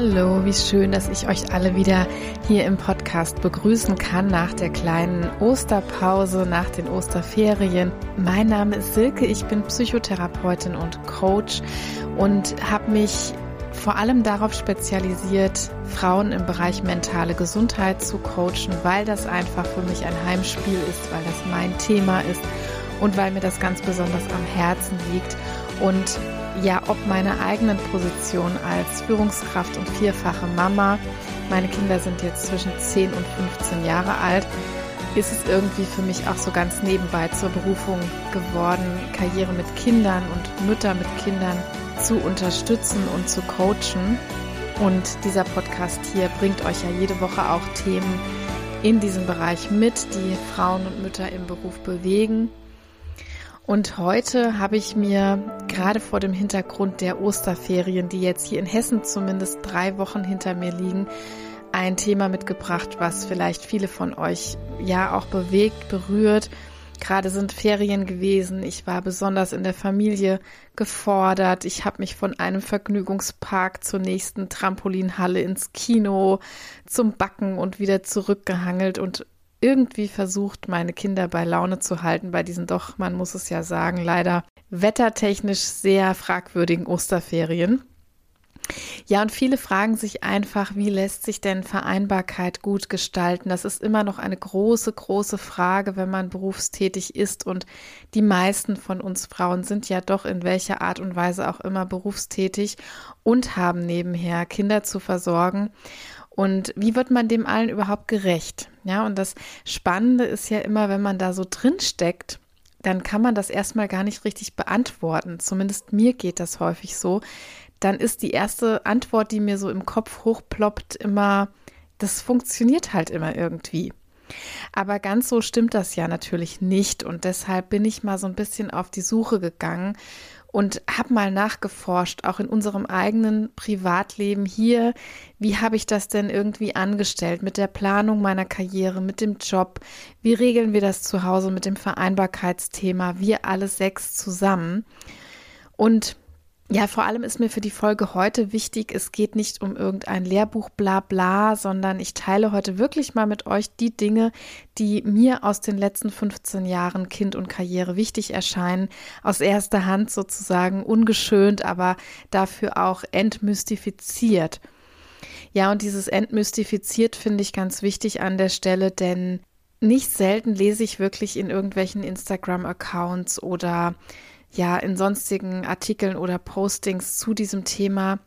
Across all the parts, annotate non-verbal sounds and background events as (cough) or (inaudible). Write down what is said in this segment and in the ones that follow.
Hallo, wie schön, dass ich euch alle wieder hier im Podcast begrüßen kann nach der kleinen Osterpause, nach den Osterferien. Mein Name ist Silke, ich bin Psychotherapeutin und Coach und habe mich vor allem darauf spezialisiert, Frauen im Bereich mentale Gesundheit zu coachen, weil das einfach für mich ein Heimspiel ist, weil das mein Thema ist und weil mir das ganz besonders am Herzen liegt. Und ja, ob meiner eigenen Position als Führungskraft und vierfache Mama, meine Kinder sind jetzt zwischen 10 und 15 Jahre alt, ist es irgendwie für mich auch so ganz nebenbei zur Berufung geworden, Karriere mit Kindern und Mütter mit Kindern zu unterstützen und zu coachen. Und dieser Podcast hier bringt euch ja jede Woche auch Themen in diesem Bereich mit, die Frauen und Mütter im Beruf bewegen und heute habe ich mir gerade vor dem Hintergrund der Osterferien, die jetzt hier in Hessen zumindest drei Wochen hinter mir liegen, ein Thema mitgebracht, was vielleicht viele von euch ja auch bewegt, berührt. Gerade sind Ferien gewesen. Ich war besonders in der Familie gefordert. Ich habe mich von einem Vergnügungspark zur nächsten Trampolinhalle ins Kino zum Backen und wieder zurückgehangelt und irgendwie versucht, meine Kinder bei Laune zu halten bei diesen doch, man muss es ja sagen, leider wettertechnisch sehr fragwürdigen Osterferien. Ja, und viele fragen sich einfach, wie lässt sich denn Vereinbarkeit gut gestalten? Das ist immer noch eine große, große Frage, wenn man berufstätig ist. Und die meisten von uns Frauen sind ja doch in welcher Art und Weise auch immer berufstätig und haben nebenher Kinder zu versorgen. Und wie wird man dem allen überhaupt gerecht? Ja, und das Spannende ist ja immer, wenn man da so drin steckt, dann kann man das erstmal gar nicht richtig beantworten. Zumindest mir geht das häufig so. Dann ist die erste Antwort, die mir so im Kopf hochploppt, immer, das funktioniert halt immer irgendwie. Aber ganz so stimmt das ja natürlich nicht. Und deshalb bin ich mal so ein bisschen auf die Suche gegangen und habe mal nachgeforscht, auch in unserem eigenen Privatleben hier, wie habe ich das denn irgendwie angestellt mit der Planung meiner Karriere, mit dem Job, wie regeln wir das zu Hause mit dem Vereinbarkeitsthema, wir alle sechs zusammen. Und ja, vor allem ist mir für die Folge heute wichtig, es geht nicht um irgendein Lehrbuch bla bla, sondern ich teile heute wirklich mal mit euch die Dinge, die mir aus den letzten 15 Jahren Kind und Karriere wichtig erscheinen, aus erster Hand sozusagen ungeschönt, aber dafür auch entmystifiziert. Ja, und dieses entmystifiziert finde ich ganz wichtig an der Stelle, denn nicht selten lese ich wirklich in irgendwelchen Instagram-Accounts oder ja in sonstigen Artikeln oder Postings zu diesem Thema,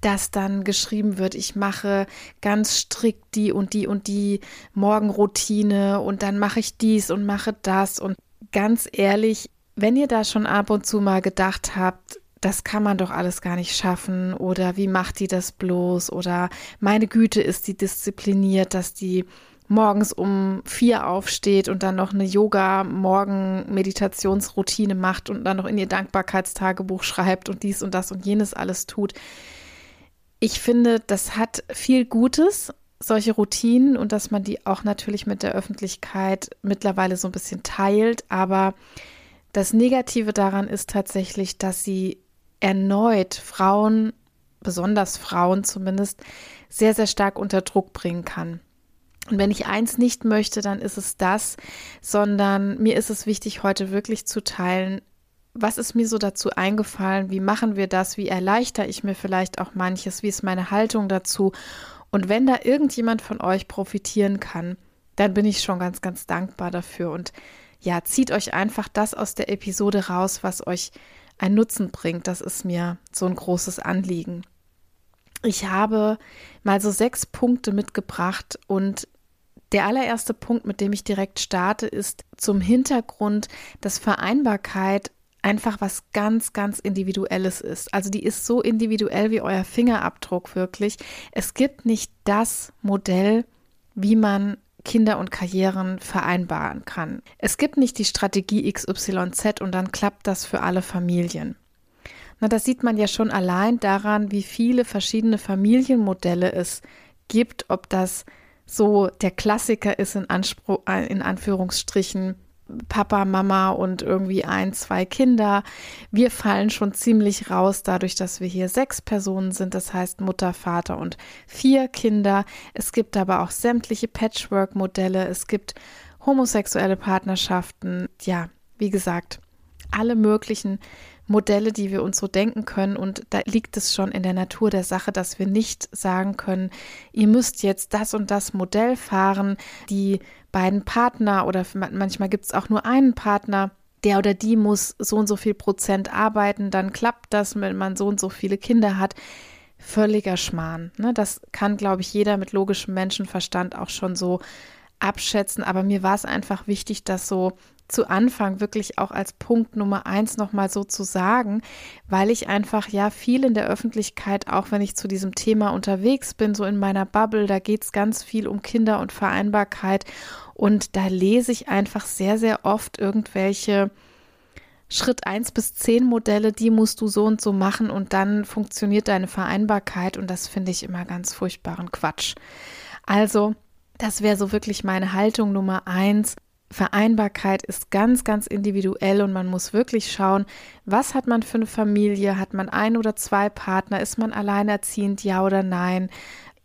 dass dann geschrieben wird, ich mache ganz strikt die und die und die Morgenroutine und dann mache ich dies und mache das. Und ganz ehrlich, wenn ihr da schon ab und zu mal gedacht habt, das kann man doch alles gar nicht schaffen oder wie macht die das bloß oder meine Güte ist die diszipliniert, dass die morgens um vier aufsteht und dann noch eine Yoga-Morgen-Meditationsroutine macht und dann noch in ihr Dankbarkeitstagebuch schreibt und dies und das und jenes alles tut. Ich finde, das hat viel Gutes, solche Routinen und dass man die auch natürlich mit der Öffentlichkeit mittlerweile so ein bisschen teilt. Aber das Negative daran ist tatsächlich, dass sie erneut Frauen, besonders Frauen zumindest, sehr, sehr stark unter Druck bringen kann. Und wenn ich eins nicht möchte, dann ist es das, sondern mir ist es wichtig, heute wirklich zu teilen, was ist mir so dazu eingefallen, wie machen wir das, wie erleichter ich mir vielleicht auch manches, wie ist meine Haltung dazu. Und wenn da irgendjemand von euch profitieren kann, dann bin ich schon ganz, ganz dankbar dafür. Und ja, zieht euch einfach das aus der Episode raus, was euch einen Nutzen bringt. Das ist mir so ein großes Anliegen. Ich habe mal so sechs Punkte mitgebracht und der allererste Punkt, mit dem ich direkt starte, ist zum Hintergrund, dass Vereinbarkeit einfach was ganz, ganz Individuelles ist. Also die ist so individuell wie euer Fingerabdruck wirklich. Es gibt nicht das Modell, wie man Kinder und Karrieren vereinbaren kann. Es gibt nicht die Strategie XYZ und dann klappt das für alle Familien. Na, das sieht man ja schon allein daran, wie viele verschiedene Familienmodelle es gibt, ob das so der Klassiker ist in, Anspruch, äh, in Anführungsstrichen Papa, Mama und irgendwie ein, zwei Kinder. Wir fallen schon ziemlich raus, dadurch, dass wir hier sechs Personen sind, das heißt Mutter, Vater und vier Kinder. Es gibt aber auch sämtliche Patchwork-Modelle, es gibt homosexuelle Partnerschaften, ja, wie gesagt, alle möglichen Modelle, die wir uns so denken können. Und da liegt es schon in der Natur der Sache, dass wir nicht sagen können, ihr müsst jetzt das und das Modell fahren. Die beiden Partner oder manchmal gibt es auch nur einen Partner. Der oder die muss so und so viel Prozent arbeiten, dann klappt das, wenn man so und so viele Kinder hat. Völliger Schmarrn. Ne? Das kann, glaube ich, jeder mit logischem Menschenverstand auch schon so abschätzen. Aber mir war es einfach wichtig, das so zu Anfang wirklich auch als Punkt Nummer eins nochmal so zu sagen, weil ich einfach ja viel in der Öffentlichkeit, auch wenn ich zu diesem Thema unterwegs bin, so in meiner Bubble, da geht es ganz viel um Kinder und Vereinbarkeit und da lese ich einfach sehr, sehr oft irgendwelche Schritt eins bis zehn Modelle, die musst du so und so machen und dann funktioniert deine Vereinbarkeit und das finde ich immer ganz furchtbaren Quatsch. Also, das wäre so wirklich meine Haltung Nummer eins. Vereinbarkeit ist ganz, ganz individuell und man muss wirklich schauen, was hat man für eine Familie? Hat man ein oder zwei Partner? Ist man alleinerziehend? Ja oder nein?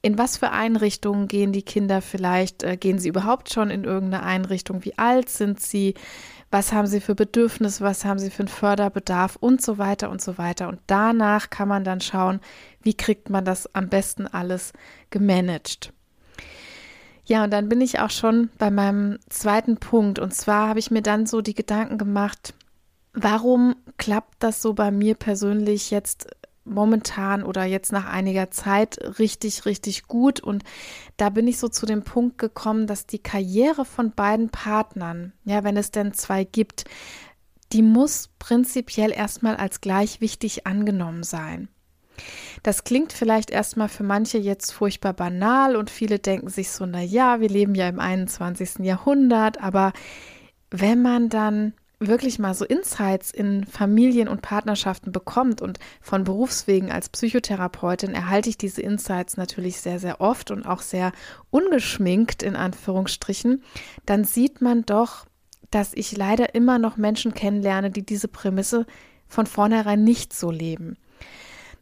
In was für Einrichtungen gehen die Kinder vielleicht? Äh, gehen sie überhaupt schon in irgendeine Einrichtung? Wie alt sind sie? Was haben sie für Bedürfnisse? Was haben sie für einen Förderbedarf? Und so weiter und so weiter. Und danach kann man dann schauen, wie kriegt man das am besten alles gemanagt. Ja, und dann bin ich auch schon bei meinem zweiten Punkt. Und zwar habe ich mir dann so die Gedanken gemacht, warum klappt das so bei mir persönlich jetzt momentan oder jetzt nach einiger Zeit richtig, richtig gut. Und da bin ich so zu dem Punkt gekommen, dass die Karriere von beiden Partnern, ja, wenn es denn zwei gibt, die muss prinzipiell erstmal als gleich wichtig angenommen sein. Das klingt vielleicht erstmal für manche jetzt furchtbar banal und viele denken sich so, na ja, wir leben ja im 21. Jahrhundert, aber wenn man dann wirklich mal so Insights in Familien und Partnerschaften bekommt und von Berufswegen als Psychotherapeutin erhalte ich diese Insights natürlich sehr, sehr oft und auch sehr ungeschminkt in Anführungsstrichen, dann sieht man doch, dass ich leider immer noch Menschen kennenlerne, die diese Prämisse von vornherein nicht so leben.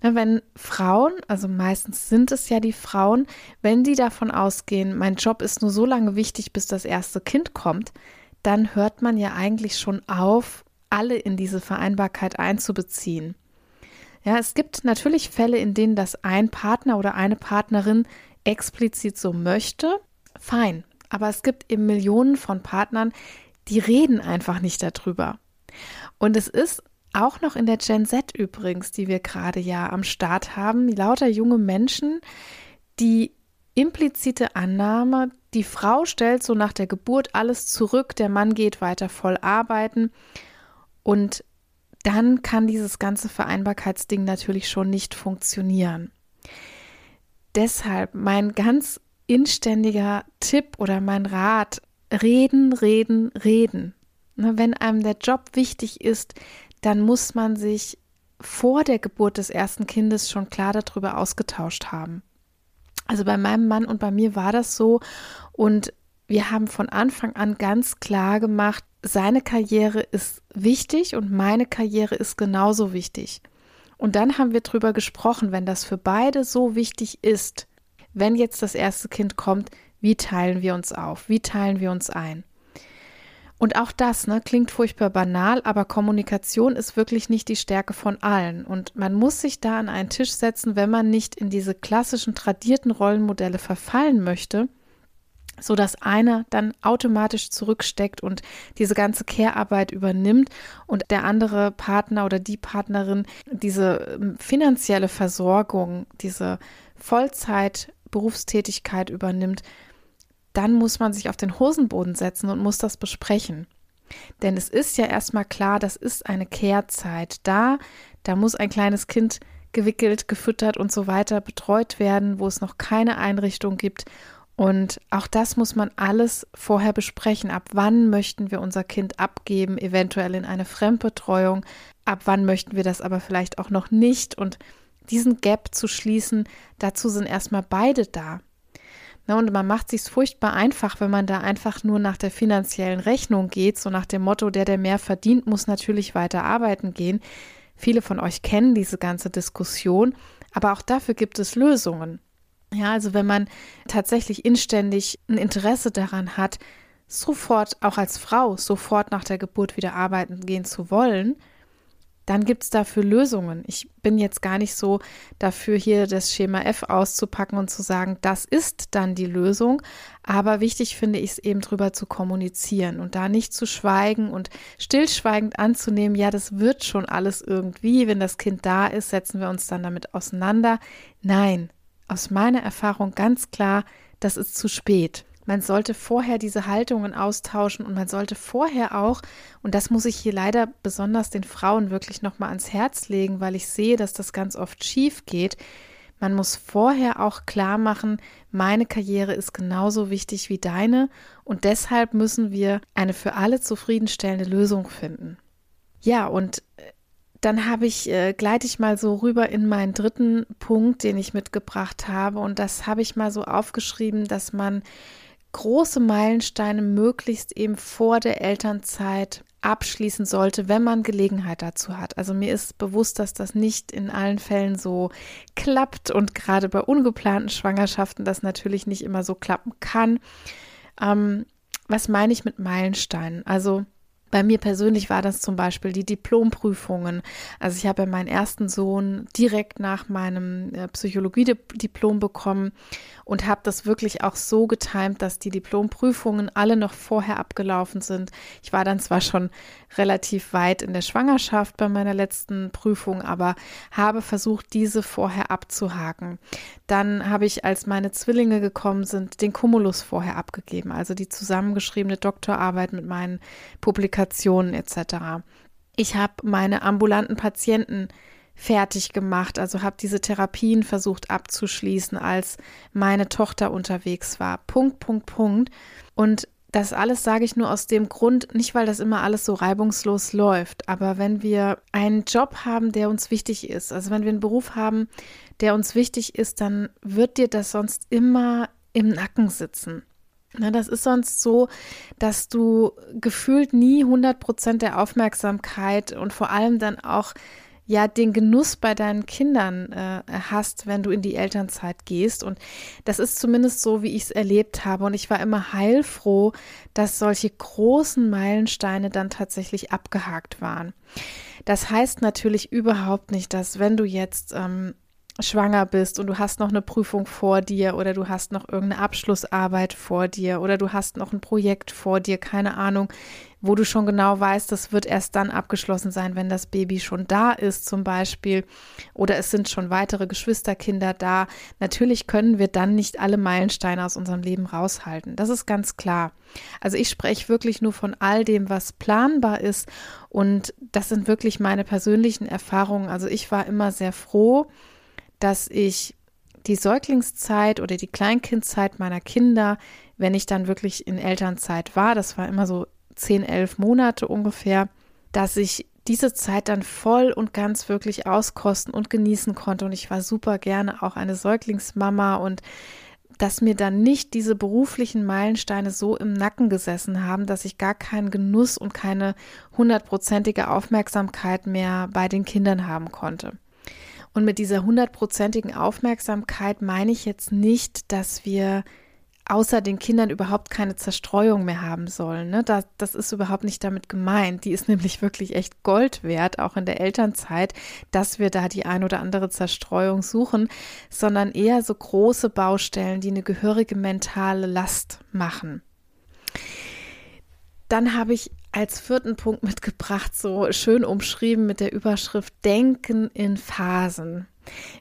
Wenn Frauen, also meistens sind es ja die Frauen, wenn die davon ausgehen, mein Job ist nur so lange wichtig, bis das erste Kind kommt, dann hört man ja eigentlich schon auf, alle in diese Vereinbarkeit einzubeziehen. Ja, es gibt natürlich Fälle, in denen das ein Partner oder eine Partnerin explizit so möchte. Fein. Aber es gibt eben Millionen von Partnern, die reden einfach nicht darüber. Und es ist auch noch in der Gen Z übrigens, die wir gerade ja am Start haben, lauter junge Menschen, die implizite Annahme, die Frau stellt so nach der Geburt alles zurück, der Mann geht weiter voll arbeiten und dann kann dieses ganze Vereinbarkeitsding natürlich schon nicht funktionieren. Deshalb mein ganz inständiger Tipp oder mein Rat, reden, reden, reden. Wenn einem der Job wichtig ist, dann muss man sich vor der Geburt des ersten Kindes schon klar darüber ausgetauscht haben. Also bei meinem Mann und bei mir war das so und wir haben von Anfang an ganz klar gemacht, seine Karriere ist wichtig und meine Karriere ist genauso wichtig. Und dann haben wir darüber gesprochen, wenn das für beide so wichtig ist, wenn jetzt das erste Kind kommt, wie teilen wir uns auf, wie teilen wir uns ein. Und auch das ne, klingt furchtbar banal, aber Kommunikation ist wirklich nicht die Stärke von allen. Und man muss sich da an einen Tisch setzen, wenn man nicht in diese klassischen tradierten Rollenmodelle verfallen möchte, so dass einer dann automatisch zurücksteckt und diese ganze Care-Arbeit übernimmt und der andere Partner oder die Partnerin diese ähm, finanzielle Versorgung, diese Vollzeit Berufstätigkeit übernimmt dann muss man sich auf den Hosenboden setzen und muss das besprechen. Denn es ist ja erstmal klar, das ist eine Kehrzeit. Da, da muss ein kleines Kind gewickelt, gefüttert und so weiter betreut werden, wo es noch keine Einrichtung gibt. Und auch das muss man alles vorher besprechen. Ab wann möchten wir unser Kind abgeben, eventuell in eine Fremdbetreuung? Ab wann möchten wir das aber vielleicht auch noch nicht? Und diesen Gap zu schließen, dazu sind erstmal beide da. Na, und man macht sich furchtbar einfach, wenn man da einfach nur nach der finanziellen Rechnung geht, so nach dem Motto, der, der mehr verdient, muss natürlich weiter arbeiten gehen. Viele von euch kennen diese ganze Diskussion, aber auch dafür gibt es Lösungen. Ja, also wenn man tatsächlich inständig ein Interesse daran hat, sofort, auch als Frau, sofort nach der Geburt wieder arbeiten gehen zu wollen, dann gibt es dafür Lösungen. Ich bin jetzt gar nicht so dafür, hier das Schema F auszupacken und zu sagen, das ist dann die Lösung. Aber wichtig finde ich es eben drüber zu kommunizieren und da nicht zu schweigen und stillschweigend anzunehmen, ja, das wird schon alles irgendwie. Wenn das Kind da ist, setzen wir uns dann damit auseinander. Nein, aus meiner Erfahrung ganz klar, das ist zu spät. Man sollte vorher diese Haltungen austauschen und man sollte vorher auch, und das muss ich hier leider besonders den Frauen wirklich nochmal ans Herz legen, weil ich sehe, dass das ganz oft schief geht. Man muss vorher auch klar machen, meine Karriere ist genauso wichtig wie deine und deshalb müssen wir eine für alle zufriedenstellende Lösung finden. Ja, und äh, dann habe ich, äh, gleite ich mal so rüber in meinen dritten Punkt, den ich mitgebracht habe. Und das habe ich mal so aufgeschrieben, dass man große Meilensteine möglichst eben vor der Elternzeit abschließen sollte, wenn man Gelegenheit dazu hat. Also mir ist bewusst, dass das nicht in allen Fällen so klappt und gerade bei ungeplanten Schwangerschaften das natürlich nicht immer so klappen kann. Ähm, was meine ich mit Meilensteinen? Also bei mir persönlich war das zum Beispiel die Diplomprüfungen. Also ich habe meinen ersten Sohn direkt nach meinem äh, Psychologiediplom bekommen und habe das wirklich auch so getimt, dass die Diplomprüfungen alle noch vorher abgelaufen sind. Ich war dann zwar schon relativ weit in der Schwangerschaft bei meiner letzten Prüfung, aber habe versucht, diese vorher abzuhaken. Dann habe ich, als meine Zwillinge gekommen sind, den Cumulus vorher abgegeben, also die zusammengeschriebene Doktorarbeit mit meinen Publikationen etc. Ich habe meine ambulanten Patienten fertig gemacht, also habe diese Therapien versucht abzuschließen, als meine Tochter unterwegs war. Punkt, Punkt, Punkt. Und das alles sage ich nur aus dem Grund, nicht weil das immer alles so reibungslos läuft, aber wenn wir einen Job haben, der uns wichtig ist, also wenn wir einen Beruf haben, der uns wichtig ist, dann wird dir das sonst immer im Nacken sitzen. Na, das ist sonst so, dass du gefühlt nie 100 Prozent der Aufmerksamkeit und vor allem dann auch ja den Genuss bei deinen Kindern äh, hast, wenn du in die Elternzeit gehst. Und das ist zumindest so, wie ich es erlebt habe. Und ich war immer heilfroh, dass solche großen Meilensteine dann tatsächlich abgehakt waren. Das heißt natürlich überhaupt nicht, dass wenn du jetzt ähm, schwanger bist und du hast noch eine Prüfung vor dir oder du hast noch irgendeine Abschlussarbeit vor dir oder du hast noch ein Projekt vor dir, keine Ahnung, wo du schon genau weißt, das wird erst dann abgeschlossen sein, wenn das Baby schon da ist zum Beispiel oder es sind schon weitere Geschwisterkinder da. Natürlich können wir dann nicht alle Meilensteine aus unserem Leben raushalten. Das ist ganz klar. Also ich spreche wirklich nur von all dem, was planbar ist und das sind wirklich meine persönlichen Erfahrungen. Also ich war immer sehr froh, dass ich die Säuglingszeit oder die Kleinkindzeit meiner Kinder, wenn ich dann wirklich in Elternzeit war, das war immer so zehn, elf Monate ungefähr, dass ich diese Zeit dann voll und ganz wirklich auskosten und genießen konnte. Und ich war super gerne auch eine Säuglingsmama und dass mir dann nicht diese beruflichen Meilensteine so im Nacken gesessen haben, dass ich gar keinen Genuss und keine hundertprozentige Aufmerksamkeit mehr bei den Kindern haben konnte. Und mit dieser hundertprozentigen Aufmerksamkeit meine ich jetzt nicht, dass wir außer den Kindern überhaupt keine Zerstreuung mehr haben sollen. Ne? Das, das ist überhaupt nicht damit gemeint. Die ist (laughs) nämlich wirklich echt Gold wert, auch in der Elternzeit, dass wir da die ein oder andere Zerstreuung suchen, sondern eher so große Baustellen, die eine gehörige mentale Last machen. Dann habe ich als vierten Punkt mitgebracht, so schön umschrieben mit der Überschrift Denken in Phasen.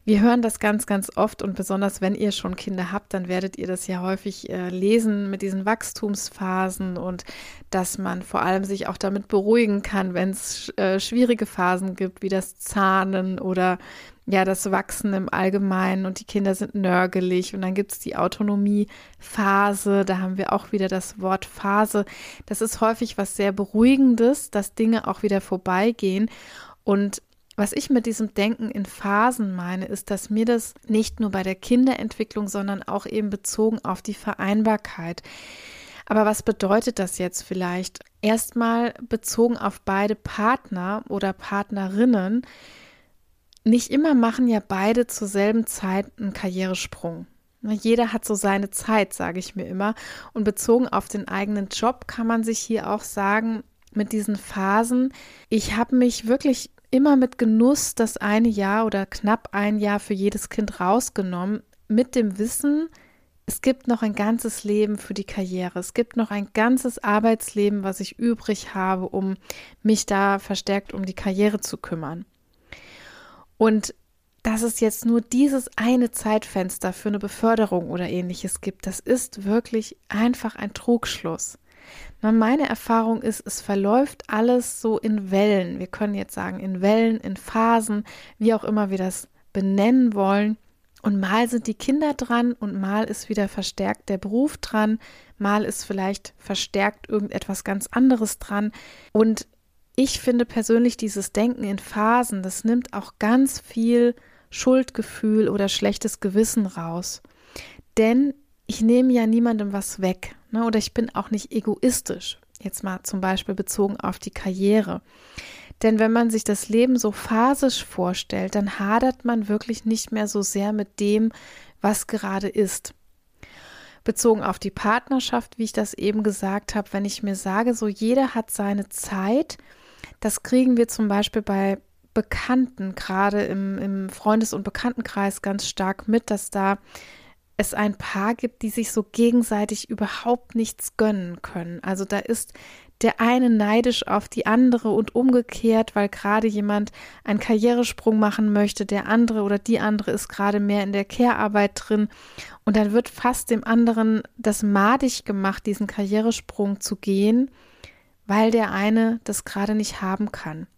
Wir hören das ganz, ganz oft und besonders wenn ihr schon Kinder habt, dann werdet ihr das ja häufig äh, lesen mit diesen Wachstumsphasen und dass man vor allem sich auch damit beruhigen kann, wenn es äh, schwierige Phasen gibt, wie das Zahnen oder ja, das Wachsen im Allgemeinen und die Kinder sind nörgelig und dann gibt es die Autonomiephase, da haben wir auch wieder das Wort Phase. Das ist häufig was sehr Beruhigendes, dass Dinge auch wieder vorbeigehen und was ich mit diesem Denken in Phasen meine, ist, dass mir das nicht nur bei der Kinderentwicklung, sondern auch eben bezogen auf die Vereinbarkeit. Aber was bedeutet das jetzt vielleicht? Erstmal bezogen auf beide Partner oder Partnerinnen. Nicht immer machen ja beide zur selben Zeit einen Karrieresprung. Jeder hat so seine Zeit, sage ich mir immer. Und bezogen auf den eigenen Job kann man sich hier auch sagen, mit diesen Phasen, ich habe mich wirklich immer mit Genuss das eine Jahr oder knapp ein Jahr für jedes Kind rausgenommen, mit dem Wissen, es gibt noch ein ganzes Leben für die Karriere. Es gibt noch ein ganzes Arbeitsleben, was ich übrig habe, um mich da verstärkt um die Karriere zu kümmern. Und dass es jetzt nur dieses eine Zeitfenster für eine Beförderung oder ähnliches gibt, das ist wirklich einfach ein Trugschluss. Meine Erfahrung ist, es verläuft alles so in Wellen. Wir können jetzt sagen, in Wellen, in Phasen, wie auch immer wir das benennen wollen. Und mal sind die Kinder dran und mal ist wieder verstärkt der Beruf dran, mal ist vielleicht verstärkt irgendetwas ganz anderes dran. Und ich finde persönlich dieses Denken in Phasen, das nimmt auch ganz viel Schuldgefühl oder schlechtes Gewissen raus. Denn ich nehme ja niemandem was weg. Ne? Oder ich bin auch nicht egoistisch. Jetzt mal zum Beispiel bezogen auf die Karriere. Denn wenn man sich das Leben so phasisch vorstellt, dann hadert man wirklich nicht mehr so sehr mit dem, was gerade ist. Bezogen auf die Partnerschaft, wie ich das eben gesagt habe, wenn ich mir sage, so jeder hat seine Zeit, das kriegen wir zum Beispiel bei Bekannten, gerade im, im Freundes- und Bekanntenkreis ganz stark mit, dass da es ein Paar gibt, die sich so gegenseitig überhaupt nichts gönnen können. Also da ist der eine neidisch auf die andere und umgekehrt, weil gerade jemand einen Karrieresprung machen möchte, der andere oder die andere ist gerade mehr in der Care-Arbeit drin und dann wird fast dem anderen das madig gemacht, diesen Karrieresprung zu gehen, weil der eine das gerade nicht haben kann.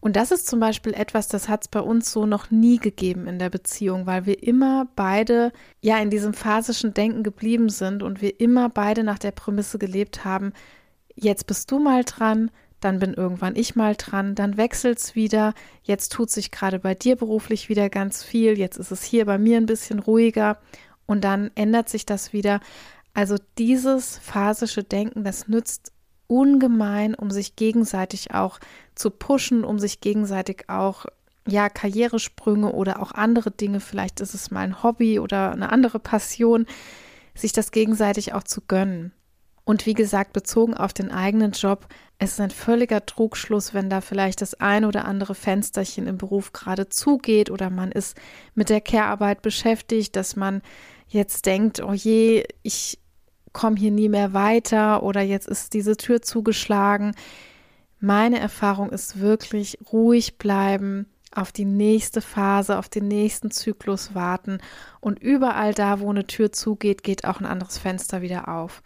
Und das ist zum Beispiel etwas, das hat es bei uns so noch nie gegeben in der Beziehung, weil wir immer beide ja in diesem phasischen Denken geblieben sind und wir immer beide nach der Prämisse gelebt haben, jetzt bist du mal dran, dann bin irgendwann ich mal dran, dann wechselt es wieder, jetzt tut sich gerade bei dir beruflich wieder ganz viel, jetzt ist es hier bei mir ein bisschen ruhiger und dann ändert sich das wieder. Also dieses phasische Denken, das nützt ungemein, um sich gegenseitig auch zu pushen, um sich gegenseitig auch ja, Karrieresprünge oder auch andere Dinge, vielleicht ist es mal ein Hobby oder eine andere Passion, sich das gegenseitig auch zu gönnen. Und wie gesagt, bezogen auf den eigenen Job, es ist ein völliger Trugschluss, wenn da vielleicht das ein oder andere Fensterchen im Beruf gerade zugeht oder man ist mit der Care-Arbeit beschäftigt, dass man jetzt denkt, oh je, ich komme hier nie mehr weiter oder jetzt ist diese Tür zugeschlagen. Meine Erfahrung ist wirklich ruhig bleiben, auf die nächste Phase, auf den nächsten Zyklus warten und überall da, wo eine Tür zugeht, geht auch ein anderes Fenster wieder auf.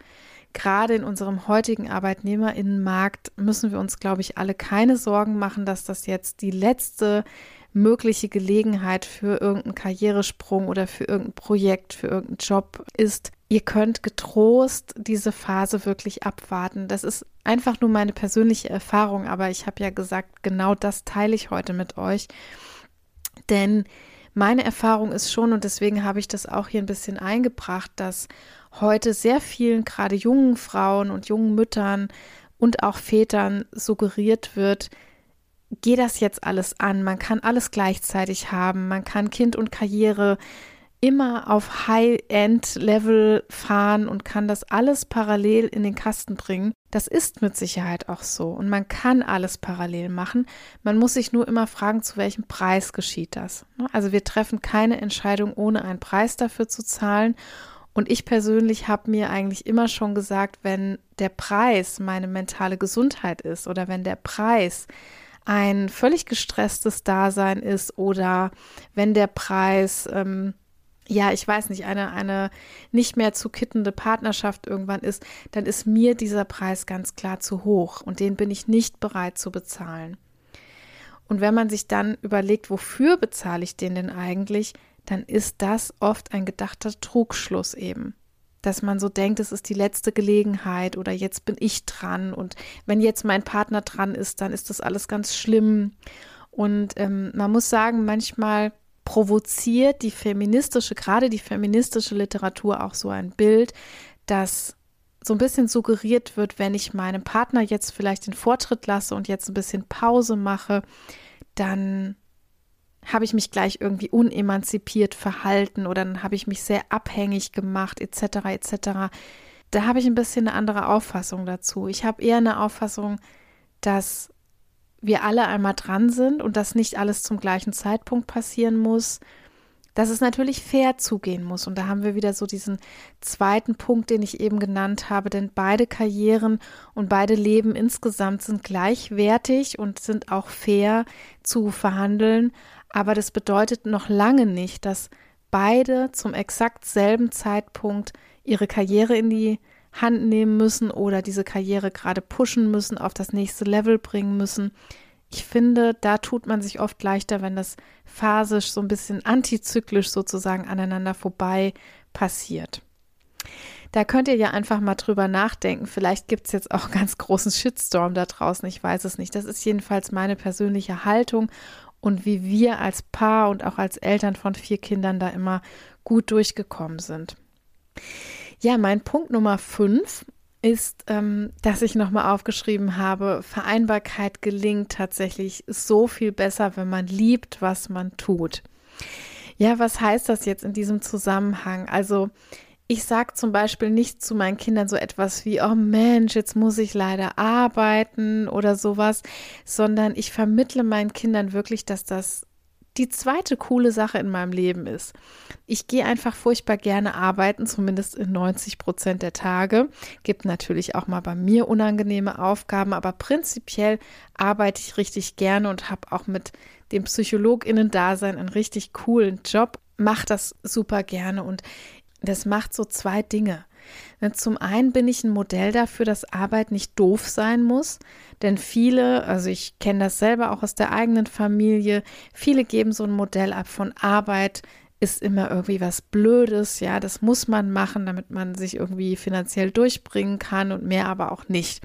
Gerade in unserem heutigen Arbeitnehmerinnenmarkt müssen wir uns, glaube ich, alle keine Sorgen machen, dass das jetzt die letzte mögliche Gelegenheit für irgendeinen Karrieresprung oder für irgendein Projekt, für irgendeinen Job ist. Ihr könnt getrost diese Phase wirklich abwarten. Das ist einfach nur meine persönliche Erfahrung, aber ich habe ja gesagt, genau das teile ich heute mit euch. Denn meine Erfahrung ist schon, und deswegen habe ich das auch hier ein bisschen eingebracht, dass heute sehr vielen, gerade jungen Frauen und jungen Müttern und auch Vätern suggeriert wird, geh das jetzt alles an. Man kann alles gleichzeitig haben. Man kann Kind und Karriere immer auf High-End-Level fahren und kann das alles parallel in den Kasten bringen. Das ist mit Sicherheit auch so. Und man kann alles parallel machen. Man muss sich nur immer fragen, zu welchem Preis geschieht das. Also wir treffen keine Entscheidung, ohne einen Preis dafür zu zahlen. Und ich persönlich habe mir eigentlich immer schon gesagt, wenn der Preis meine mentale Gesundheit ist oder wenn der Preis ein völlig gestresstes Dasein ist oder wenn der Preis, ähm, ja, ich weiß nicht, eine, eine nicht mehr zu kittende Partnerschaft irgendwann ist, dann ist mir dieser Preis ganz klar zu hoch und den bin ich nicht bereit zu bezahlen. Und wenn man sich dann überlegt, wofür bezahle ich den denn eigentlich, dann ist das oft ein gedachter Trugschluss eben. dass man so denkt, es ist die letzte Gelegenheit oder jetzt bin ich dran und wenn jetzt mein Partner dran ist, dann ist das alles ganz schlimm. Und ähm, man muss sagen, manchmal provoziert die feministische, gerade die feministische Literatur auch so ein Bild, dass so ein bisschen suggeriert wird, wenn ich meinem Partner jetzt vielleicht den Vortritt lasse und jetzt ein bisschen Pause mache, dann habe ich mich gleich irgendwie unemanzipiert verhalten oder dann habe ich mich sehr abhängig gemacht, etc., etc. Da habe ich ein bisschen eine andere Auffassung dazu. Ich habe eher eine Auffassung, dass wir alle einmal dran sind und dass nicht alles zum gleichen Zeitpunkt passieren muss, dass es natürlich fair zugehen muss. Und da haben wir wieder so diesen zweiten Punkt, den ich eben genannt habe, denn beide Karrieren und beide Leben insgesamt sind gleichwertig und sind auch fair zu verhandeln. Aber das bedeutet noch lange nicht, dass beide zum exakt selben Zeitpunkt ihre Karriere in die Hand nehmen müssen oder diese Karriere gerade pushen müssen, auf das nächste Level bringen müssen. Ich finde, da tut man sich oft leichter, wenn das phasisch so ein bisschen antizyklisch sozusagen aneinander vorbei passiert. Da könnt ihr ja einfach mal drüber nachdenken. Vielleicht gibt es jetzt auch (laughs) ganz großen Shitstorm da draußen. Ich weiß es nicht. Das ist jedenfalls meine persönliche Haltung und wie wir als Paar und auch als Eltern von vier Kindern da immer gut durchgekommen sind. Ja, mein Punkt Nummer fünf ist, ähm, dass ich nochmal aufgeschrieben habe, Vereinbarkeit gelingt tatsächlich so viel besser, wenn man liebt, was man tut. Ja, was heißt das jetzt in diesem Zusammenhang? Also, ich sage zum Beispiel nicht zu meinen Kindern so etwas wie, oh Mensch, jetzt muss ich leider arbeiten oder sowas, sondern ich vermittle meinen Kindern wirklich, dass das die zweite coole Sache in meinem Leben ist. Ich gehe einfach furchtbar gerne arbeiten, zumindest in 90 Prozent der Tage. Gibt natürlich auch mal bei mir unangenehme Aufgaben, aber prinzipiell arbeite ich richtig gerne und habe auch mit dem PsychologInnen-Dasein einen richtig coolen Job. Mache das super gerne und das macht so zwei Dinge. Ne, zum einen bin ich ein Modell dafür, dass Arbeit nicht doof sein muss, denn viele, also ich kenne das selber auch aus der eigenen Familie, viele geben so ein Modell ab von Arbeit ist immer irgendwie was Blödes, ja, das muss man machen, damit man sich irgendwie finanziell durchbringen kann und mehr aber auch nicht.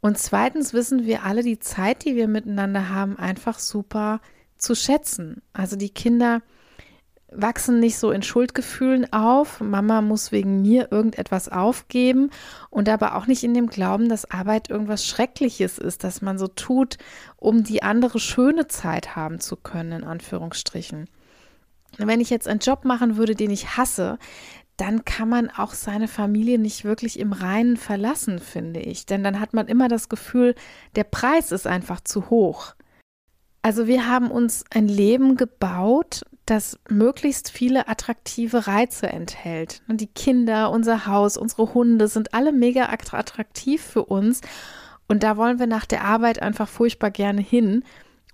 Und zweitens wissen wir alle die Zeit, die wir miteinander haben, einfach super zu schätzen. Also die Kinder wachsen nicht so in Schuldgefühlen auf. Mama muss wegen mir irgendetwas aufgeben und aber auch nicht in dem Glauben, dass Arbeit irgendwas Schreckliches ist, dass man so tut, um die andere schöne Zeit haben zu können, in Anführungsstrichen. Wenn ich jetzt einen Job machen würde, den ich hasse, dann kann man auch seine Familie nicht wirklich im Reinen verlassen, finde ich. Denn dann hat man immer das Gefühl, der Preis ist einfach zu hoch. Also wir haben uns ein Leben gebaut, das möglichst viele attraktive Reize enthält. Und die Kinder, unser Haus, unsere Hunde sind alle mega attraktiv für uns. Und da wollen wir nach der Arbeit einfach furchtbar gerne hin.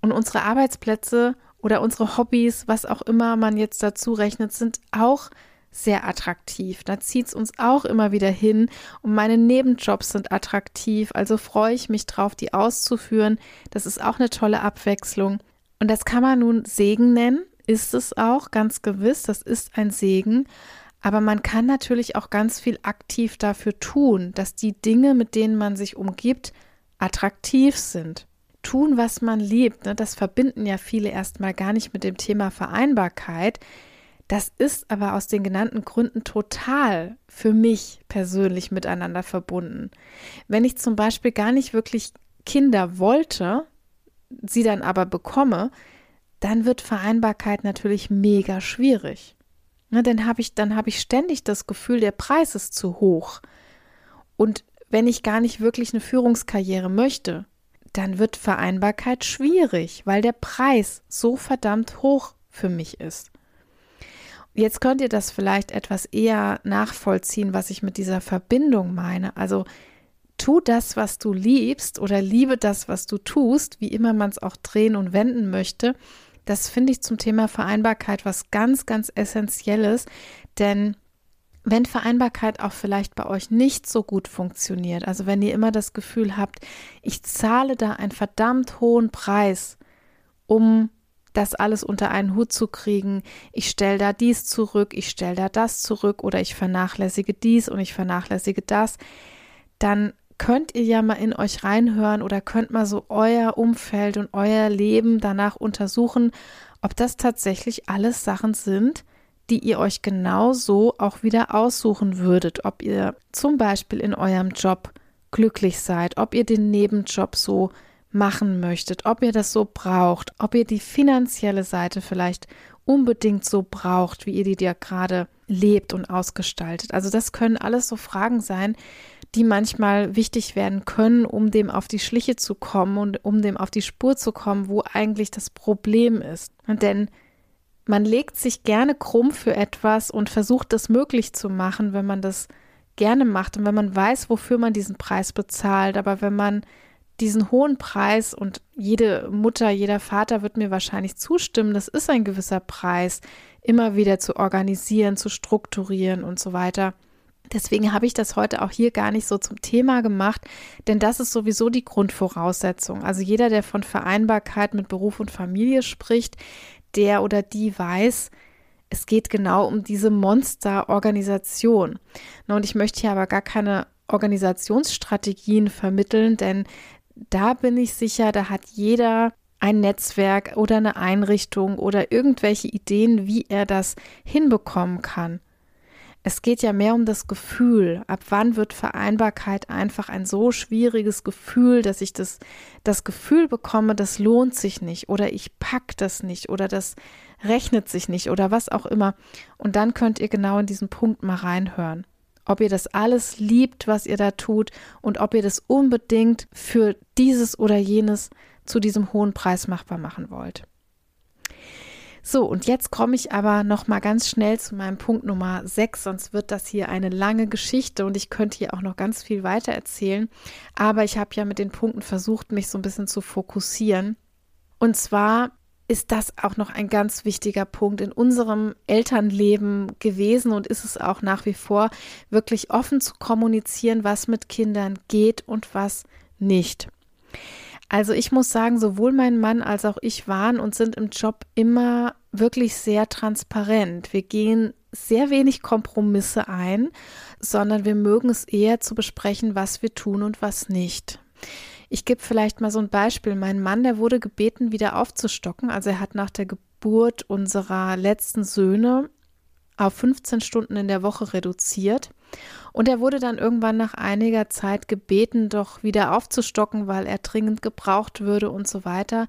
Und unsere Arbeitsplätze oder unsere Hobbys, was auch immer man jetzt dazu rechnet, sind auch sehr attraktiv. Da zieht es uns auch immer wieder hin. Und meine Nebenjobs sind attraktiv. Also freue ich mich drauf, die auszuführen. Das ist auch eine tolle Abwechslung. Und das kann man nun Segen nennen ist es auch, ganz gewiss, das ist ein Segen. Aber man kann natürlich auch ganz viel aktiv dafür tun, dass die Dinge, mit denen man sich umgibt, attraktiv sind. Tun, was man liebt, ne, das verbinden ja viele erstmal gar nicht mit dem Thema Vereinbarkeit. Das ist aber aus den genannten Gründen total für mich persönlich miteinander verbunden. Wenn ich zum Beispiel gar nicht wirklich Kinder wollte, sie dann aber bekomme, dann wird Vereinbarkeit natürlich mega schwierig. Na, dann habe ich, dann habe ich ständig das Gefühl, der Preis ist zu hoch. Und wenn ich gar nicht wirklich eine Führungskarriere möchte, dann wird Vereinbarkeit schwierig, weil der Preis so verdammt hoch für mich ist. Jetzt könnt ihr das vielleicht etwas eher nachvollziehen, was ich mit dieser Verbindung meine. Also tu das, was du liebst oder liebe das, was du tust, wie immer man es auch drehen und wenden möchte. Das finde ich zum Thema Vereinbarkeit was ganz, ganz Essentielles, denn wenn Vereinbarkeit auch vielleicht bei euch nicht so gut funktioniert, also wenn ihr immer das Gefühl habt, ich zahle da einen verdammt hohen Preis, um das alles unter einen Hut zu kriegen, ich stelle da dies zurück, ich stelle da das zurück oder ich vernachlässige dies und ich vernachlässige das, dann könnt ihr ja mal in euch reinhören oder könnt mal so euer Umfeld und euer Leben danach untersuchen, ob das tatsächlich alles Sachen sind, die ihr euch genau so auch wieder aussuchen würdet, ob ihr zum Beispiel in eurem Job glücklich seid, ob ihr den Nebenjob so machen möchtet, ob ihr das so braucht, ob ihr die finanzielle Seite vielleicht unbedingt so braucht, wie ihr die ja gerade lebt und ausgestaltet. Also das können alles so Fragen sein, die manchmal wichtig werden können, um dem auf die Schliche zu kommen und um dem auf die Spur zu kommen, wo eigentlich das Problem ist. Denn man legt sich gerne krumm für etwas und versucht das möglich zu machen, wenn man das gerne macht und wenn man weiß, wofür man diesen Preis bezahlt. Aber wenn man diesen hohen Preis und jede Mutter, jeder Vater wird mir wahrscheinlich zustimmen, das ist ein gewisser Preis, immer wieder zu organisieren, zu strukturieren und so weiter. Deswegen habe ich das heute auch hier gar nicht so zum Thema gemacht, denn das ist sowieso die Grundvoraussetzung. Also jeder, der von Vereinbarkeit mit Beruf und Familie spricht, der oder die weiß, es geht genau um diese Monsterorganisation. Und ich möchte hier aber gar keine Organisationsstrategien vermitteln, denn da bin ich sicher, da hat jeder ein Netzwerk oder eine Einrichtung oder irgendwelche Ideen, wie er das hinbekommen kann. Es geht ja mehr um das Gefühl. Ab wann wird Vereinbarkeit einfach ein so schwieriges Gefühl, dass ich das, das Gefühl bekomme, das lohnt sich nicht oder ich pack das nicht oder das rechnet sich nicht oder was auch immer. Und dann könnt ihr genau in diesen Punkt mal reinhören. Ob ihr das alles liebt, was ihr da tut und ob ihr das unbedingt für dieses oder jenes zu diesem hohen Preis machbar machen wollt. So, und jetzt komme ich aber noch mal ganz schnell zu meinem Punkt Nummer 6, sonst wird das hier eine lange Geschichte und ich könnte hier auch noch ganz viel weiter erzählen. Aber ich habe ja mit den Punkten versucht, mich so ein bisschen zu fokussieren. Und zwar ist das auch noch ein ganz wichtiger Punkt in unserem Elternleben gewesen und ist es auch nach wie vor, wirklich offen zu kommunizieren, was mit Kindern geht und was nicht. Also ich muss sagen, sowohl mein Mann als auch ich waren und sind im Job immer wirklich sehr transparent. Wir gehen sehr wenig Kompromisse ein, sondern wir mögen es eher zu besprechen, was wir tun und was nicht. Ich gebe vielleicht mal so ein Beispiel. Mein Mann, der wurde gebeten, wieder aufzustocken. Also er hat nach der Geburt unserer letzten Söhne auf 15 Stunden in der Woche reduziert. Und er wurde dann irgendwann nach einiger Zeit gebeten, doch wieder aufzustocken, weil er dringend gebraucht würde und so weiter.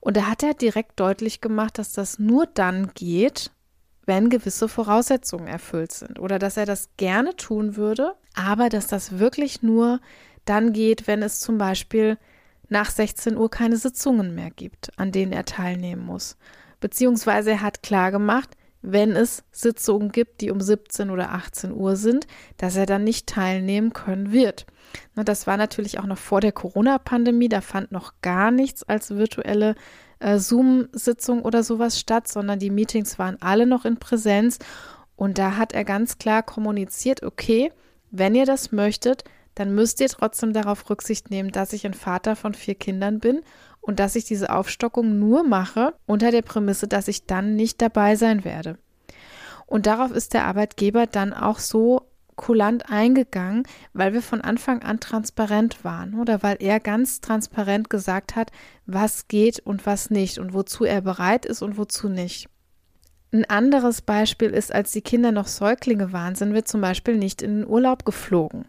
Und da hat er direkt deutlich gemacht, dass das nur dann geht, wenn gewisse Voraussetzungen erfüllt sind. Oder dass er das gerne tun würde, aber dass das wirklich nur dann geht, wenn es zum Beispiel nach 16 Uhr keine Sitzungen mehr gibt, an denen er teilnehmen muss. Beziehungsweise er hat klar gemacht, wenn es Sitzungen gibt, die um 17 oder 18 Uhr sind, dass er dann nicht teilnehmen können wird. Das war natürlich auch noch vor der Corona-Pandemie, da fand noch gar nichts als virtuelle äh, Zoom-Sitzung oder sowas statt, sondern die Meetings waren alle noch in Präsenz. Und da hat er ganz klar kommuniziert, okay, wenn ihr das möchtet, dann müsst ihr trotzdem darauf Rücksicht nehmen, dass ich ein Vater von vier Kindern bin und dass ich diese Aufstockung nur mache unter der Prämisse, dass ich dann nicht dabei sein werde. Und darauf ist der Arbeitgeber dann auch so kulant eingegangen, weil wir von Anfang an transparent waren oder weil er ganz transparent gesagt hat, was geht und was nicht und wozu er bereit ist und wozu nicht. Ein anderes Beispiel ist, als die Kinder noch Säuglinge waren, sind wir zum Beispiel nicht in den Urlaub geflogen.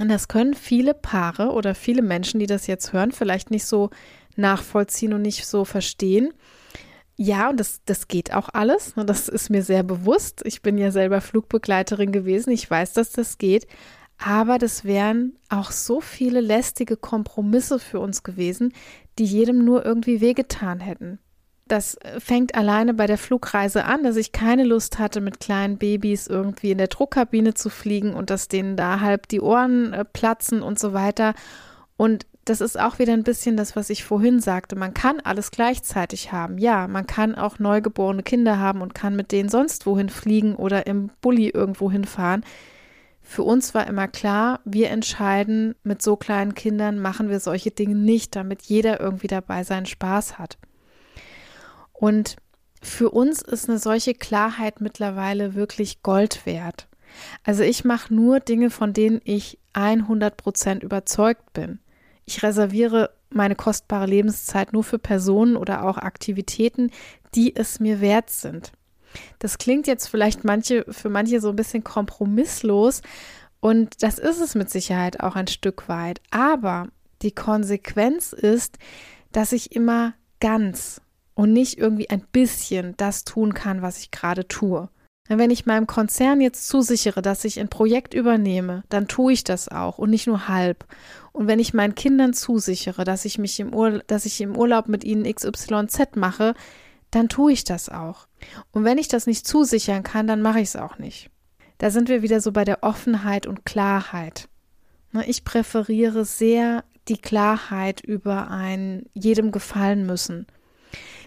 Und das können viele Paare oder viele Menschen, die das jetzt hören, vielleicht nicht so nachvollziehen und nicht so verstehen. Ja, und das, das geht auch alles. Ne, das ist mir sehr bewusst. Ich bin ja selber Flugbegleiterin gewesen. Ich weiß, dass das geht. Aber das wären auch so viele lästige Kompromisse für uns gewesen, die jedem nur irgendwie wehgetan hätten. Das fängt alleine bei der Flugreise an, dass ich keine Lust hatte, mit kleinen Babys irgendwie in der Druckkabine zu fliegen und dass denen da halb die Ohren äh, platzen und so weiter. Und das ist auch wieder ein bisschen das, was ich vorhin sagte. Man kann alles gleichzeitig haben. Ja, man kann auch neugeborene Kinder haben und kann mit denen sonst wohin fliegen oder im Bulli irgendwo hinfahren. Für uns war immer klar, wir entscheiden, mit so kleinen Kindern machen wir solche Dinge nicht, damit jeder irgendwie dabei seinen Spaß hat. Und für uns ist eine solche Klarheit mittlerweile wirklich Gold wert. Also ich mache nur Dinge, von denen ich 100 Prozent überzeugt bin. Ich reserviere meine kostbare Lebenszeit nur für Personen oder auch Aktivitäten, die es mir wert sind. Das klingt jetzt vielleicht manche, für manche so ein bisschen kompromisslos und das ist es mit Sicherheit auch ein Stück weit. Aber die Konsequenz ist, dass ich immer ganz und nicht irgendwie ein bisschen das tun kann, was ich gerade tue. Wenn ich meinem Konzern jetzt zusichere, dass ich ein Projekt übernehme, dann tue ich das auch und nicht nur halb. Und wenn ich meinen Kindern zusichere, dass ich mich im Urlaub, dass ich im Urlaub mit ihnen XYZ mache, dann tue ich das auch. Und wenn ich das nicht zusichern kann, dann mache ich es auch nicht. Da sind wir wieder so bei der Offenheit und Klarheit. Ne, ich präferiere sehr die Klarheit über ein jedem gefallen müssen.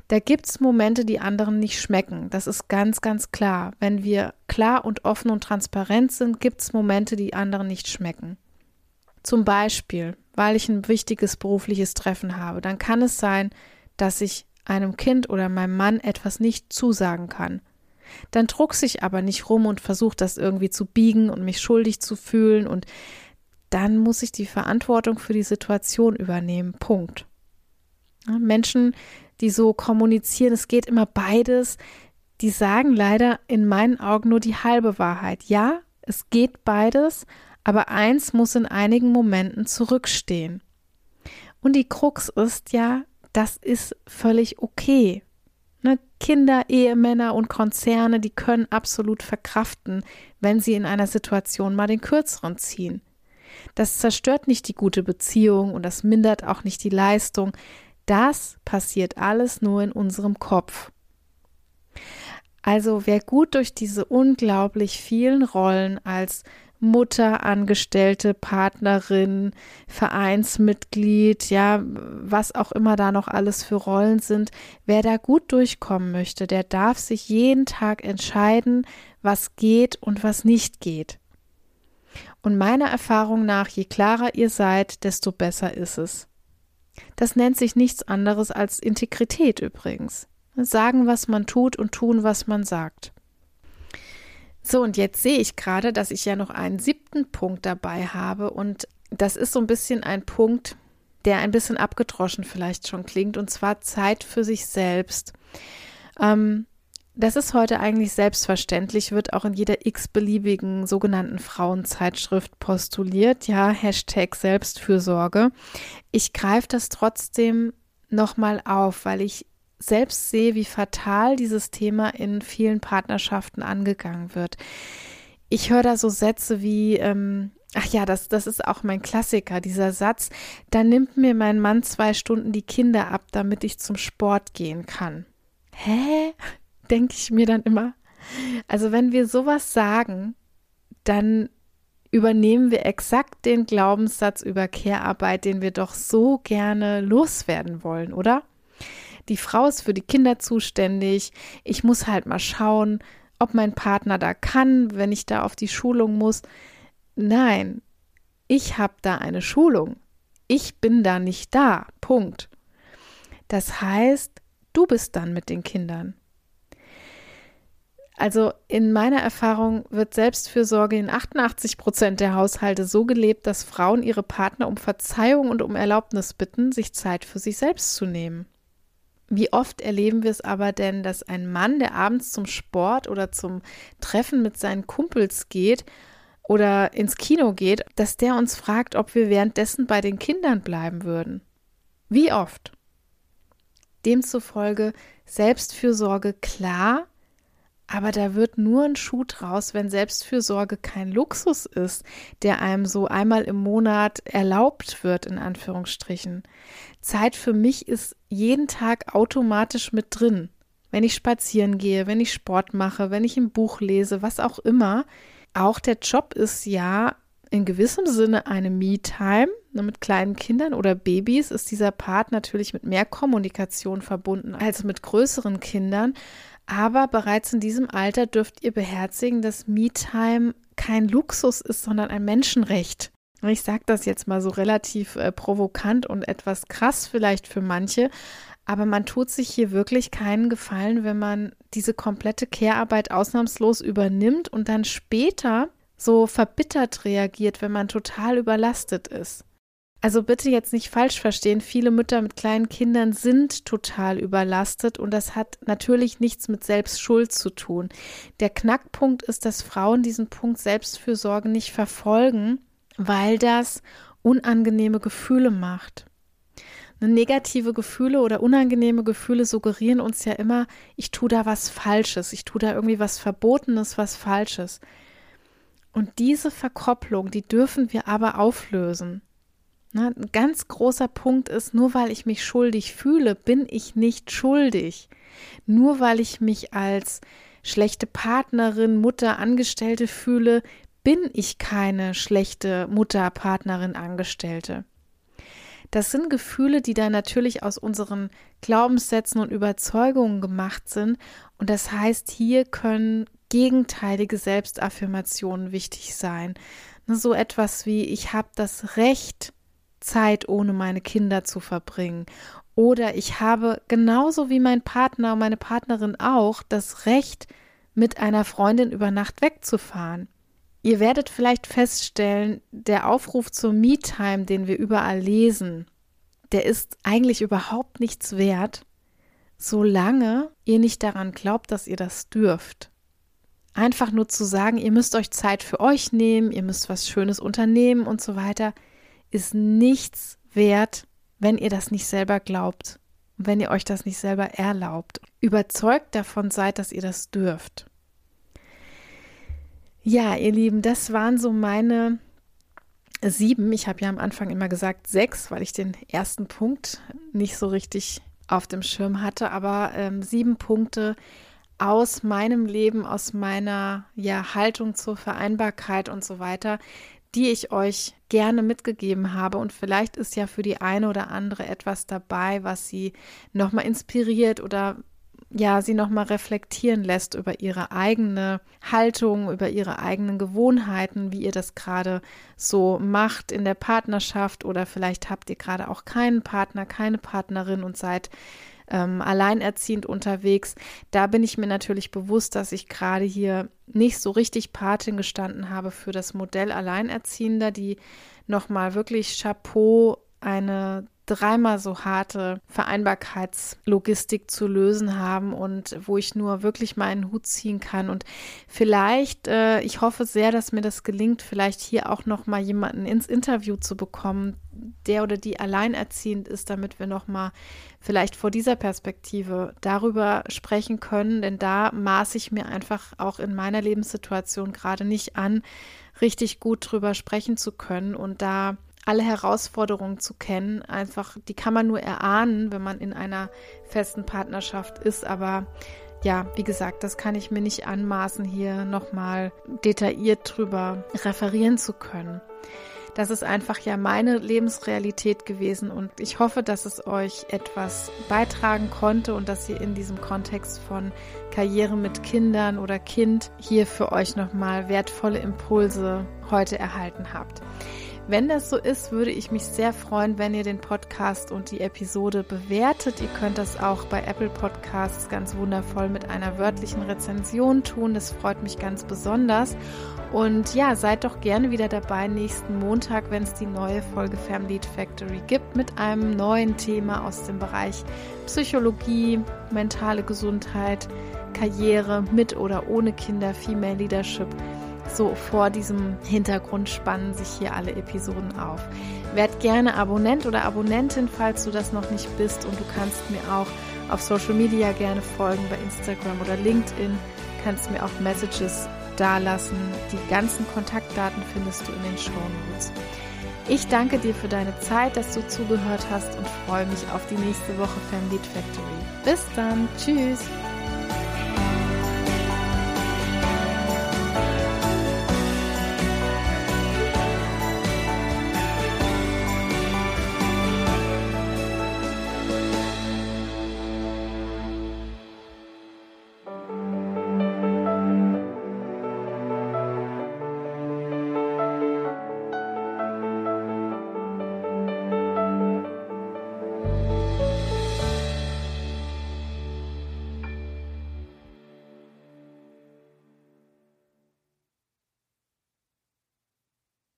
Da gibt es Momente, die anderen nicht schmecken. Das ist ganz, ganz klar. Wenn wir klar und offen und transparent sind, gibt es Momente, die anderen nicht schmecken. Zum Beispiel, weil ich ein wichtiges berufliches Treffen habe, dann kann es sein, dass ich einem Kind oder meinem Mann etwas nicht zusagen kann. Dann druck ich aber nicht rum und versuche das irgendwie zu biegen und mich schuldig zu fühlen und dann muss ich die Verantwortung für die Situation übernehmen. Punkt. Menschen, die so kommunizieren, es geht immer beides, die sagen leider in meinen Augen nur die halbe Wahrheit. Ja, es geht beides, aber eins muss in einigen Momenten zurückstehen. Und die Krux ist ja, das ist völlig okay. Ne? Kinder, Ehemänner und Konzerne, die können absolut verkraften, wenn sie in einer Situation mal den Kürzeren ziehen. Das zerstört nicht die gute Beziehung und das mindert auch nicht die Leistung. Das passiert alles nur in unserem Kopf. Also wer gut durch diese unglaublich vielen Rollen als Mutter, Angestellte, Partnerin, Vereinsmitglied, ja, was auch immer da noch alles für Rollen sind, wer da gut durchkommen möchte, der darf sich jeden Tag entscheiden, was geht und was nicht geht. Und meiner Erfahrung nach, je klarer ihr seid, desto besser ist es. Das nennt sich nichts anderes als Integrität übrigens. Sagen, was man tut und tun, was man sagt. So, und jetzt sehe ich gerade, dass ich ja noch einen siebten Punkt dabei habe und das ist so ein bisschen ein Punkt, der ein bisschen abgedroschen vielleicht schon klingt, und zwar Zeit für sich selbst. Ähm, das ist heute eigentlich selbstverständlich, wird auch in jeder x-beliebigen sogenannten Frauenzeitschrift postuliert. Ja, Hashtag Selbstfürsorge. Ich greife das trotzdem nochmal auf, weil ich selbst sehe, wie fatal dieses Thema in vielen Partnerschaften angegangen wird. Ich höre da so Sätze wie, ähm, ach ja, das, das ist auch mein Klassiker, dieser Satz, da nimmt mir mein Mann zwei Stunden die Kinder ab, damit ich zum Sport gehen kann. Hä? Denke ich mir dann immer. Also wenn wir sowas sagen, dann übernehmen wir exakt den Glaubenssatz über Care-Arbeit, den wir doch so gerne loswerden wollen, oder? Die Frau ist für die Kinder zuständig. Ich muss halt mal schauen, ob mein Partner da kann, wenn ich da auf die Schulung muss. Nein, ich habe da eine Schulung. Ich bin da nicht da. Punkt. Das heißt, du bist dann mit den Kindern. Also in meiner Erfahrung wird Selbstfürsorge in 88 Prozent der Haushalte so gelebt, dass Frauen ihre Partner um Verzeihung und um Erlaubnis bitten, sich Zeit für sich selbst zu nehmen. Wie oft erleben wir es aber denn, dass ein Mann, der abends zum Sport oder zum Treffen mit seinen Kumpels geht oder ins Kino geht, dass der uns fragt, ob wir währenddessen bei den Kindern bleiben würden? Wie oft? Demzufolge Selbstfürsorge klar, aber da wird nur ein Schuh draus, wenn Selbstfürsorge kein Luxus ist, der einem so einmal im Monat erlaubt wird, in Anführungsstrichen. Zeit für mich ist jeden Tag automatisch mit drin. Wenn ich spazieren gehe, wenn ich Sport mache, wenn ich ein Buch lese, was auch immer. Auch der Job ist ja in gewissem Sinne eine Me-Time. Mit kleinen Kindern oder Babys ist dieser Part natürlich mit mehr Kommunikation verbunden als mit größeren Kindern. Aber bereits in diesem Alter dürft ihr beherzigen, dass Me-Time kein Luxus ist, sondern ein Menschenrecht. Ich sage das jetzt mal so relativ äh, provokant und etwas krass vielleicht für manche, Aber man tut sich hier wirklich keinen Gefallen, wenn man diese komplette Care-Arbeit ausnahmslos übernimmt und dann später so verbittert reagiert, wenn man total überlastet ist. Also bitte jetzt nicht falsch verstehen, viele Mütter mit kleinen Kindern sind total überlastet und das hat natürlich nichts mit Selbstschuld zu tun. Der Knackpunkt ist, dass Frauen diesen Punkt Selbstfürsorge nicht verfolgen, weil das unangenehme Gefühle macht. Negative Gefühle oder unangenehme Gefühle suggerieren uns ja immer, ich tue da was Falsches, ich tue da irgendwie was Verbotenes, was Falsches. Und diese Verkopplung, die dürfen wir aber auflösen. Ne, ein ganz großer Punkt ist, nur weil ich mich schuldig fühle, bin ich nicht schuldig. Nur weil ich mich als schlechte Partnerin, Mutter, Angestellte fühle, bin ich keine schlechte Mutter, Partnerin, Angestellte. Das sind Gefühle, die da natürlich aus unseren Glaubenssätzen und Überzeugungen gemacht sind. Und das heißt, hier können gegenteilige Selbstaffirmationen wichtig sein. Ne, so etwas wie, ich habe das Recht, Zeit ohne meine Kinder zu verbringen. Oder ich habe genauso wie mein Partner und meine Partnerin auch das Recht, mit einer Freundin über Nacht wegzufahren. Ihr werdet vielleicht feststellen, der Aufruf zur Me-Time, den wir überall lesen, der ist eigentlich überhaupt nichts wert, solange ihr nicht daran glaubt, dass ihr das dürft. Einfach nur zu sagen, ihr müsst euch Zeit für euch nehmen, ihr müsst was Schönes unternehmen und so weiter, ist nichts wert, wenn ihr das nicht selber glaubt und wenn ihr euch das nicht selber erlaubt. Überzeugt davon seid, dass ihr das dürft. Ja, ihr Lieben, das waren so meine sieben. Ich habe ja am Anfang immer gesagt sechs, weil ich den ersten Punkt nicht so richtig auf dem Schirm hatte, aber ähm, sieben Punkte aus meinem Leben, aus meiner ja, Haltung zur Vereinbarkeit und so weiter, die ich euch gerne mitgegeben habe. Und vielleicht ist ja für die eine oder andere etwas dabei, was sie nochmal inspiriert oder ja, sie nochmal reflektieren lässt über ihre eigene Haltung, über ihre eigenen Gewohnheiten, wie ihr das gerade so macht in der Partnerschaft oder vielleicht habt ihr gerade auch keinen Partner, keine Partnerin und seid ähm, alleinerziehend unterwegs. Da bin ich mir natürlich bewusst, dass ich gerade hier nicht so richtig Patin gestanden habe für das Modell Alleinerziehender, die nochmal wirklich Chapeau eine dreimal so harte Vereinbarkeitslogistik zu lösen haben und wo ich nur wirklich meinen Hut ziehen kann. Und vielleicht, äh, ich hoffe sehr, dass mir das gelingt, vielleicht hier auch noch mal jemanden ins Interview zu bekommen, der oder die alleinerziehend ist, damit wir noch mal vielleicht vor dieser Perspektive darüber sprechen können. Denn da maße ich mir einfach auch in meiner Lebenssituation gerade nicht an, richtig gut drüber sprechen zu können und da alle Herausforderungen zu kennen. Einfach, die kann man nur erahnen, wenn man in einer festen Partnerschaft ist. Aber ja, wie gesagt, das kann ich mir nicht anmaßen, hier nochmal detailliert drüber referieren zu können. Das ist einfach ja meine Lebensrealität gewesen und ich hoffe, dass es euch etwas beitragen konnte und dass ihr in diesem Kontext von Karriere mit Kindern oder Kind hier für euch nochmal wertvolle Impulse heute erhalten habt. Wenn das so ist, würde ich mich sehr freuen, wenn ihr den Podcast und die Episode bewertet. Ihr könnt das auch bei Apple Podcasts ganz wundervoll mit einer wörtlichen Rezension tun. Das freut mich ganz besonders. Und ja, seid doch gerne wieder dabei nächsten Montag, wenn es die neue Folge Family Factory gibt mit einem neuen Thema aus dem Bereich Psychologie, mentale Gesundheit, Karriere mit oder ohne Kinder, Female Leadership so vor diesem Hintergrund spannen sich hier alle Episoden auf. Werd gerne Abonnent oder Abonnentin, falls du das noch nicht bist und du kannst mir auch auf Social Media gerne folgen, bei Instagram oder LinkedIn, kannst mir auch Messages dalassen. Die ganzen Kontaktdaten findest du in den Show Notes. Ich danke dir für deine Zeit, dass du zugehört hast und freue mich auf die nächste Woche Family Factory. Bis dann, tschüss!